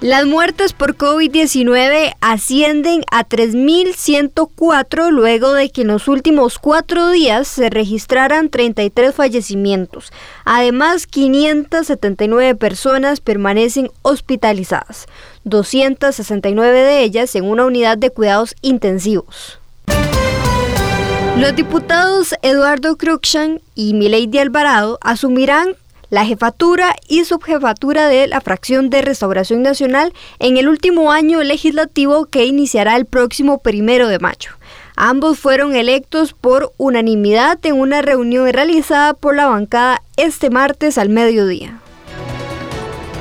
Las muertes por COVID-19 ascienden a 3.104 luego de que en los últimos cuatro días se registraran 33 fallecimientos. Además, 579 personas permanecen hospitalizadas, 269 de ellas en una unidad de cuidados intensivos. Los diputados Eduardo Cruxan y Milady Alvarado asumirán la jefatura y subjefatura de la fracción de Restauración Nacional en el último año legislativo que iniciará el próximo primero de mayo. Ambos fueron electos por unanimidad en una reunión realizada por la bancada este martes al mediodía.